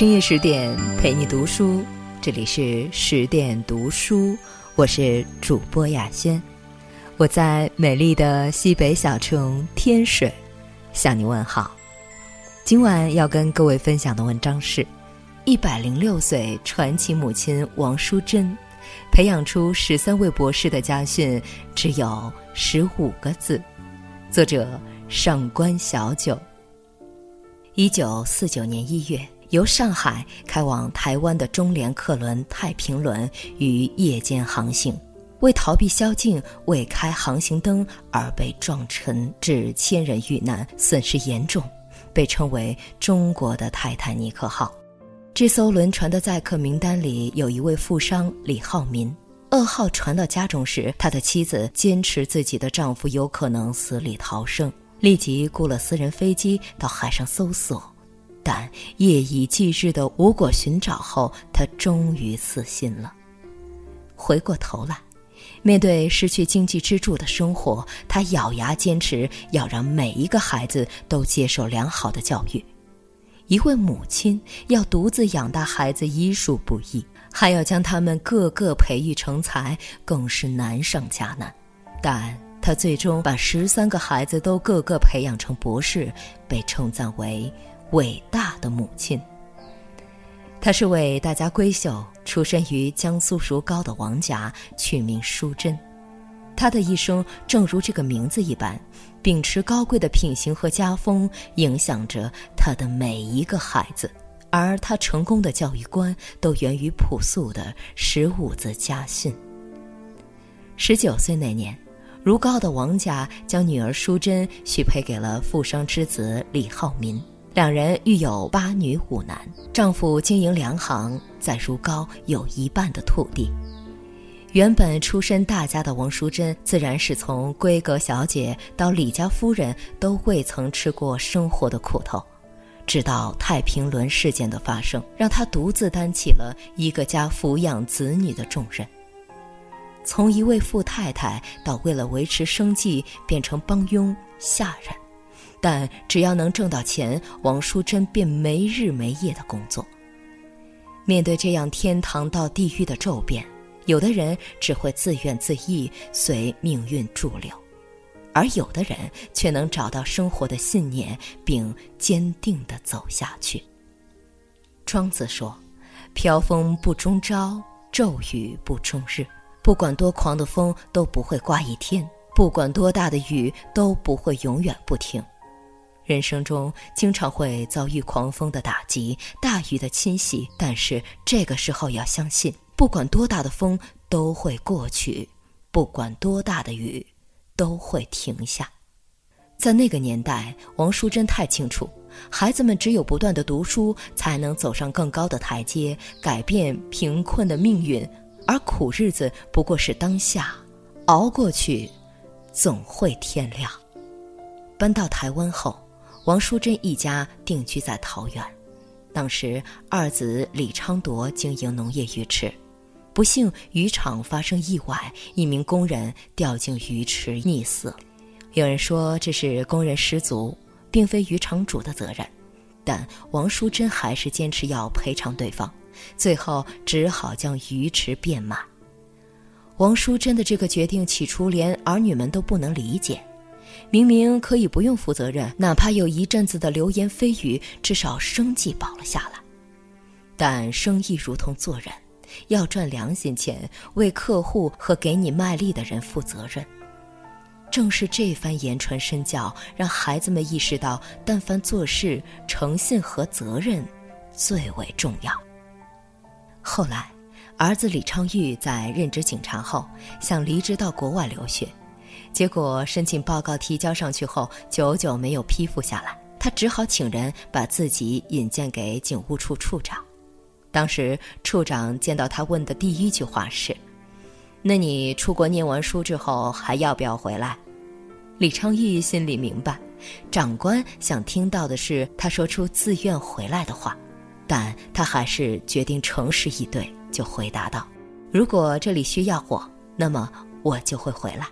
深夜十点陪你读书，这里是十点读书，我是主播雅轩，我在美丽的西北小城天水向你问好。今晚要跟各位分享的文章是：一百零六岁传奇母亲王淑珍，培养出十三位博士的家训只有十五个字。作者上官小九。一九四九年一月。由上海开往台湾的中联客轮“太平轮”于夜间航行，为逃避宵禁未开航行灯而被撞沉，致千人遇难，损失严重，被称为“中国的泰坦尼克号”。这艘轮船的载客名单里有一位富商李浩民。噩耗传到家中时，他的妻子坚持自己的丈夫有可能死里逃生，立即雇了私人飞机到海上搜索。但夜以继日的无果寻找后，他终于死心了。回过头来，面对失去经济支柱的生活，他咬牙坚持要让每一个孩子都接受良好的教育。一位母亲要独自养大孩子，医术不易，还要将他们个个培育成才，更是难上加难。但他最终把十三个孩子都个个培养成博士，被称赞为。伟大的母亲，她是位大家闺秀，出身于江苏如皋的王家，取名淑珍。她的一生正如这个名字一般，秉持高贵的品行和家风，影响着她的每一个孩子。而她成功的教育观，都源于朴素的十五字家训。十九岁那年，如皋的王家将女儿淑珍许配给了富商之子李浩民。两人育有八女五男，丈夫经营粮行，在如皋有一半的土地。原本出身大家的王淑珍，自然是从闺阁小姐到李家夫人，都未曾吃过生活的苦头。直到太平轮事件的发生，让她独自担起了一个家抚养子女的重任。从一位富太太，到为了维持生计，变成帮佣下人。但只要能挣到钱，王淑珍便没日没夜的工作。面对这样天堂到地狱的骤变，有的人只会自怨自艾，随命运驻留；而有的人却能找到生活的信念，并坚定地走下去。庄子说：“飘风不终朝，骤雨不终日。不管多狂的风都不会刮一天，不管多大的雨都不会永远不停。”人生中经常会遭遇狂风的打击、大雨的侵袭，但是这个时候要相信，不管多大的风都会过去，不管多大的雨都会停下。在那个年代，王淑珍太清楚，孩子们只有不断的读书，才能走上更高的台阶，改变贫困的命运，而苦日子不过是当下，熬过去，总会天亮。搬到台湾后。王淑珍一家定居在桃园，当时二子李昌铎经营农业鱼池，不幸渔场发生意外，一名工人掉进鱼池溺死。有人说这是工人失足，并非渔场主的责任，但王淑珍还是坚持要赔偿对方，最后只好将鱼池变卖。王淑珍的这个决定，起初连儿女们都不能理解。明明可以不用负责任，哪怕有一阵子的流言蜚语，至少生计保了下来。但生意如同做人，要赚良心钱，为客户和给你卖力的人负责任。正是这番言传身教，让孩子们意识到，但凡做事，诚信和责任最为重要。后来，儿子李昌钰在任职警察后，想离职到国外留学。结果申请报告提交上去后，久久没有批复下来，他只好请人把自己引荐给警务处处长。当时处长见到他问的第一句话是：“那你出国念完书之后还要不要回来？”李昌钰心里明白，长官想听到的是他说出自愿回来的话，但他还是决定诚实以对，就回答道：“如果这里需要我，那么我就会回来。”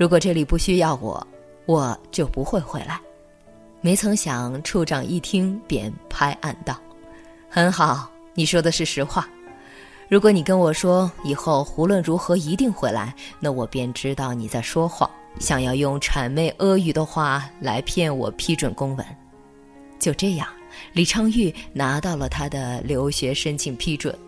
如果这里不需要我，我就不会回来。没曾想，处长一听便拍案道：“很好，你说的是实话。如果你跟我说以后无论如何一定回来，那我便知道你在说谎，想要用谄媚阿谀的话来骗我批准公文。就这样，李昌钰拿到了他的留学申请批准。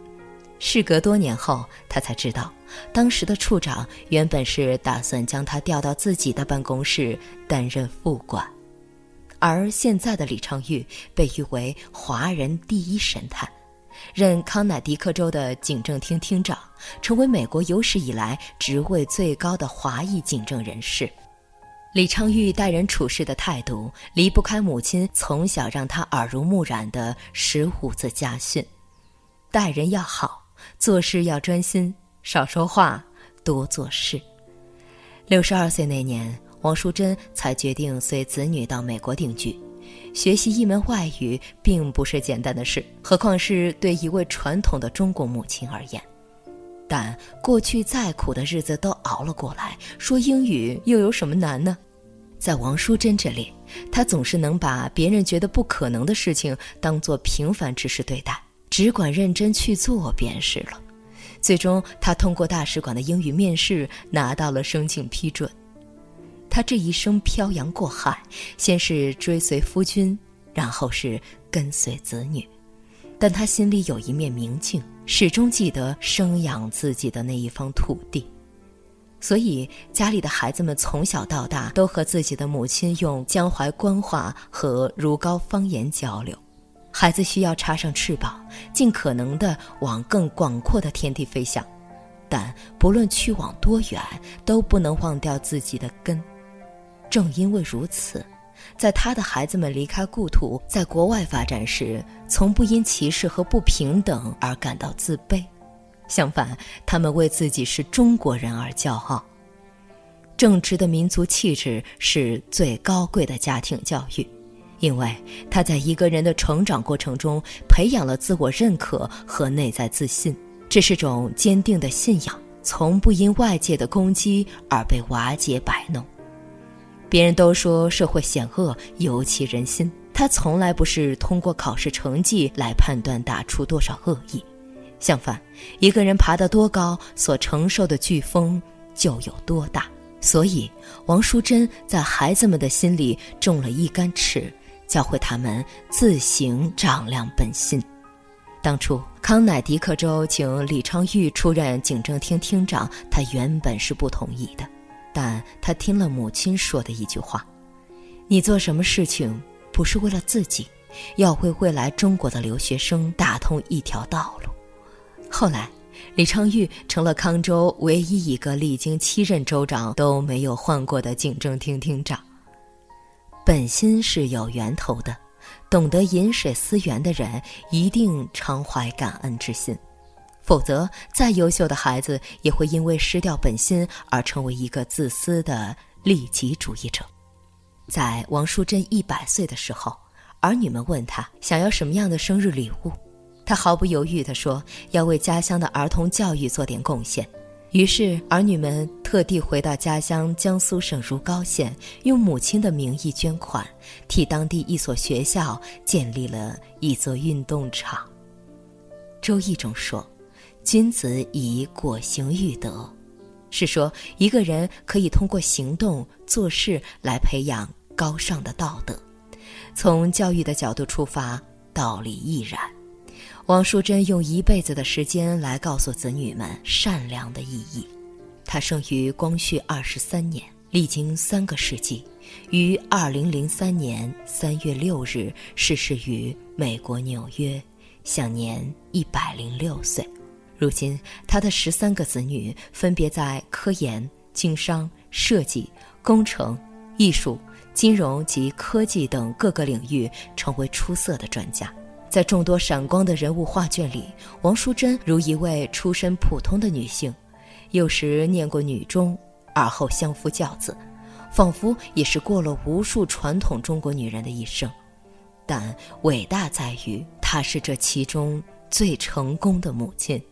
事隔多年后，他才知道，当时的处长原本是打算将他调到自己的办公室担任副管，而现在的李昌钰被誉为华人第一神探。任康乃狄克州的警政厅厅长，成为美国有史以来职位最高的华裔警政人士。李昌钰待人处事的态度离不开母亲从小让他耳濡目染的十五字家训：待人要好，做事要专心，少说话，多做事。六十二岁那年，王淑珍才决定随子女到美国定居。学习一门外语并不是简单的事，何况是对一位传统的中国母亲而言。但过去再苦的日子都熬了过来，说英语又有什么难呢？在王淑珍这里，她总是能把别人觉得不可能的事情当做平凡之事对待，只管认真去做便是了。最终，他通过大使馆的英语面试拿到了申请批准。他这一生漂洋过海，先是追随夫君，然后是跟随子女，但他心里有一面明镜，始终记得生养自己的那一方土地，所以家里的孩子们从小到大都和自己的母亲用江淮官话和如皋方言交流。孩子需要插上翅膀，尽可能的往更广阔的天地飞翔，但不论去往多远，都不能忘掉自己的根。正因为如此，在他的孩子们离开故土，在国外发展时，从不因歧视和不平等而感到自卑，相反，他们为自己是中国人而骄傲。正直的民族气质是最高贵的家庭教育，因为他在一个人的成长过程中培养了自我认可和内在自信，这是种坚定的信仰，从不因外界的攻击而被瓦解摆弄。别人都说社会险恶，尤其人心。他从来不是通过考试成绩来判断打出多少恶意，相反，一个人爬得多高，所承受的飓风就有多大。所以，王淑珍在孩子们的心里种了一杆尺，教会他们自行丈量本心。当初康乃狄克州请李昌钰出任警政厅厅长，他原本是不同意的。但他听了母亲说的一句话：“你做什么事情不是为了自己，要为未来中国的留学生打通一条道路。”后来，李昌钰成了康州唯一一个历经七任州长都没有换过的警政厅厅长。本心是有源头的，懂得饮水思源的人一定常怀感恩之心。否则，再优秀的孩子也会因为失掉本心而成为一个自私的利己主义者。在王淑珍一百岁的时候，儿女们问他想要什么样的生日礼物，他毫不犹豫地说要为家乡的儿童教育做点贡献。于是，儿女们特地回到家乡江苏省如皋县，用母亲的名义捐款，替当地一所学校建立了一座运动场。周易中说。君子以果行育德，是说一个人可以通过行动做事来培养高尚的道德。从教育的角度出发，道理亦然。王淑珍用一辈子的时间来告诉子女们善良的意义。他生于光绪二十三年，历经三个世纪，于二零零三年三月六日逝世于美国纽约，享年一百零六岁。如今，他的十三个子女分别在科研、经商、设计、工程、艺术、金融及科技等各个领域成为出色的专家。在众多闪光的人物画卷里，王淑珍如一位出身普通的女性，幼时念过女中，而后相夫教子，仿佛也是过了无数传统中国女人的一生。但伟大在于，她是这其中最成功的母亲。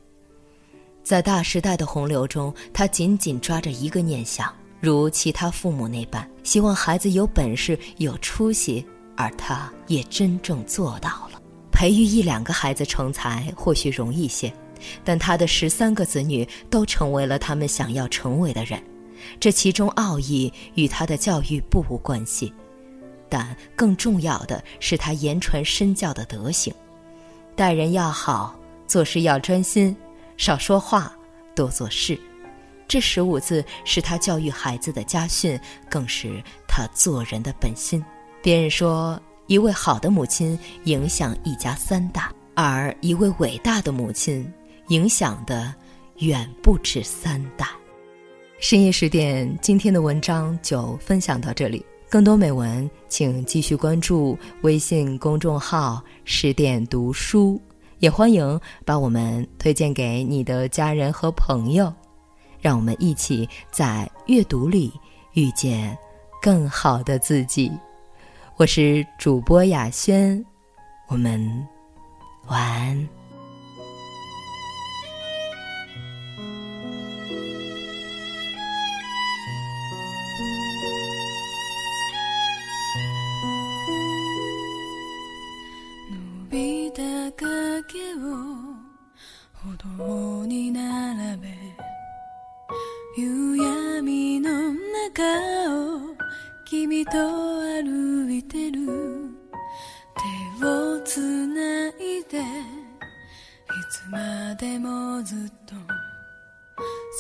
在大时代的洪流中，她紧紧抓着一个念想，如其他父母那般，希望孩子有本事、有出息，而她也真正做到了。培育一两个孩子成才或许容易些，但他的十三个子女都成为了他们想要成为的人，这其中奥义与他的教育不无关系。但更重要的是他言传身教的德行，待人要好，做事要专心，少说话，多做事。这十五字是他教育孩子的家训，更是他做人的本心。别人说，一位好的母亲影响一家三代，而一位伟大的母亲影响的远不止三代。深夜十点，今天的文章就分享到这里。更多美文，请继续关注微信公众号“十点读书”，也欢迎把我们推荐给你的家人和朋友。让我们一起在阅读里遇见更好的自己。我是主播雅轩，我们晚安。ていつまでもずっと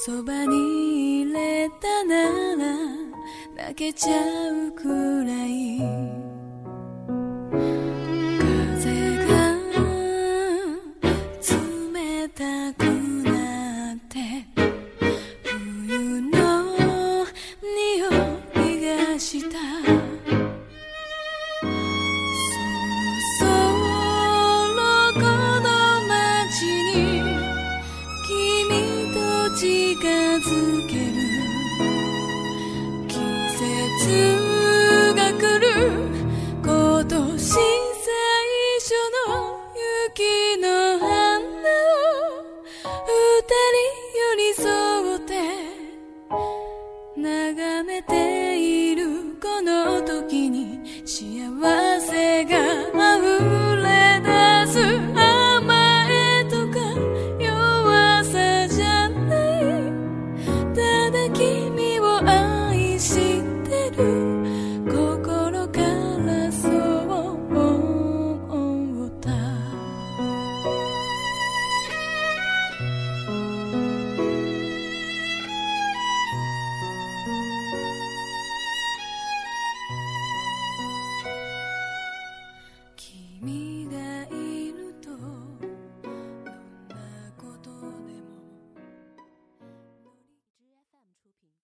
そばにいれたなら泣けちゃうくらい。に寄り添って眺めているこの時に幸せが